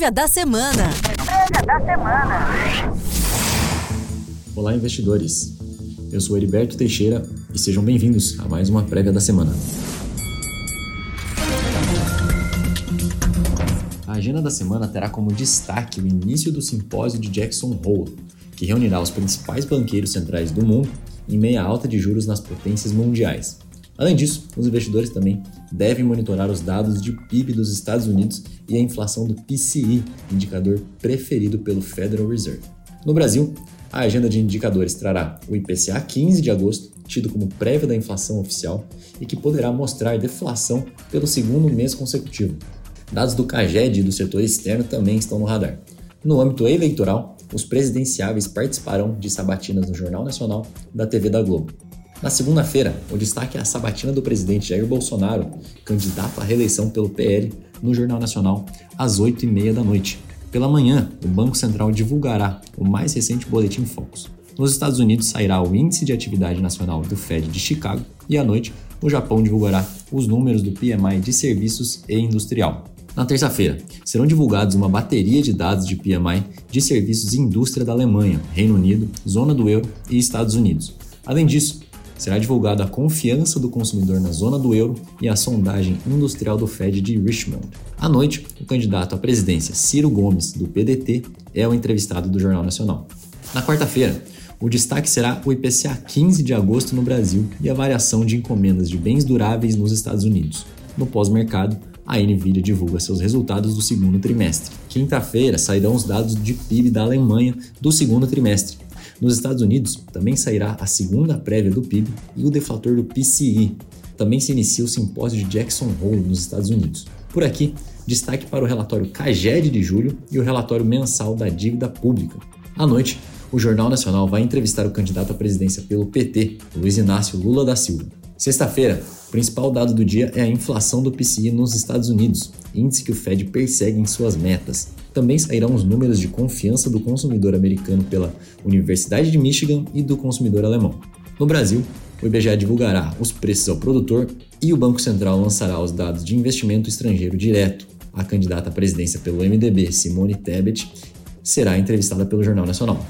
Prévia da semana. Prévia da semana. Olá, investidores. Eu sou Heriberto Teixeira e sejam bem-vindos a mais uma prévia da semana. A agenda da semana terá como destaque o início do simpósio de Jackson Hole, que reunirá os principais banqueiros centrais do mundo em meia alta de juros nas potências mundiais. Além disso, os investidores também devem monitorar os dados de PIB dos Estados Unidos e a inflação do PCI, indicador preferido pelo Federal Reserve. No Brasil, a agenda de indicadores trará o IPCA 15 de agosto, tido como prévia da inflação oficial e que poderá mostrar deflação pelo segundo mês consecutivo. Dados do CAGED e do setor externo também estão no radar. No âmbito eleitoral, os presidenciáveis participarão de sabatinas no Jornal Nacional da TV da Globo. Na segunda-feira, o destaque é a sabatina do presidente Jair Bolsonaro, candidato à reeleição pelo PL, no Jornal Nacional, às 8h30 da noite. Pela manhã, o Banco Central divulgará o mais recente Boletim Focus. Nos Estados Unidos sairá o Índice de Atividade Nacional do Fed de Chicago e à noite, o Japão divulgará os números do PMI de serviços e industrial. Na terça-feira, serão divulgados uma bateria de dados de PMI de serviços e indústria da Alemanha, Reino Unido, Zona do Euro e Estados Unidos. Além disso, será divulgada a confiança do consumidor na zona do euro e a sondagem industrial do Fed de Richmond. À noite, o candidato à presidência Ciro Gomes, do PDT, é o entrevistado do Jornal Nacional. Na quarta-feira, o destaque será o IPCA 15 de agosto no Brasil e a variação de encomendas de bens duráveis nos Estados Unidos. No pós-mercado, a Nvidia divulga seus resultados do segundo trimestre. Quinta-feira sairão os dados de PIB da Alemanha do segundo trimestre. Nos Estados Unidos, também sairá a segunda prévia do PIB e o deflator do PCI. Também se inicia o simpósio de Jackson Hole nos Estados Unidos. Por aqui, destaque para o relatório CAGED de julho e o relatório mensal da dívida pública. À noite, o Jornal Nacional vai entrevistar o candidato à presidência pelo PT, Luiz Inácio Lula da Silva. Sexta-feira, o principal dado do dia é a inflação do PCI nos Estados Unidos, índice que o Fed persegue em suas metas. Também sairão os números de confiança do consumidor americano pela Universidade de Michigan e do consumidor alemão. No Brasil, o IBGE divulgará os preços ao produtor e o Banco Central lançará os dados de investimento estrangeiro direto. A candidata à presidência pelo MDB, Simone Tebet, será entrevistada pelo Jornal Nacional.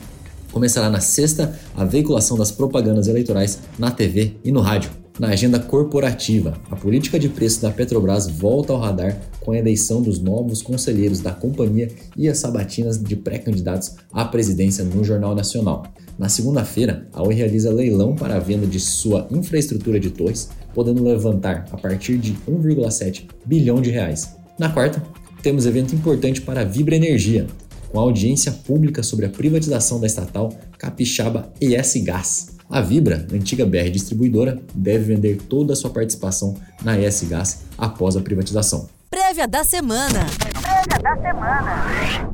Começará na sexta a veiculação das propagandas eleitorais na TV e no rádio. Na agenda corporativa, a política de preço da Petrobras volta ao radar com a eleição dos novos conselheiros da companhia e as sabatinas de pré-candidatos à presidência no Jornal Nacional. Na segunda-feira, a Oi realiza leilão para a venda de sua infraestrutura de torres, podendo levantar a partir de 1,7 bilhão de reais. Na quarta, temos evento importante para a Vibra Energia, com audiência pública sobre a privatização da estatal Capixaba ES Gás. A Vibra, antiga BR distribuidora, deve vender toda a sua participação na ES Gás após a privatização. Prévia da semana. Prévia da semana.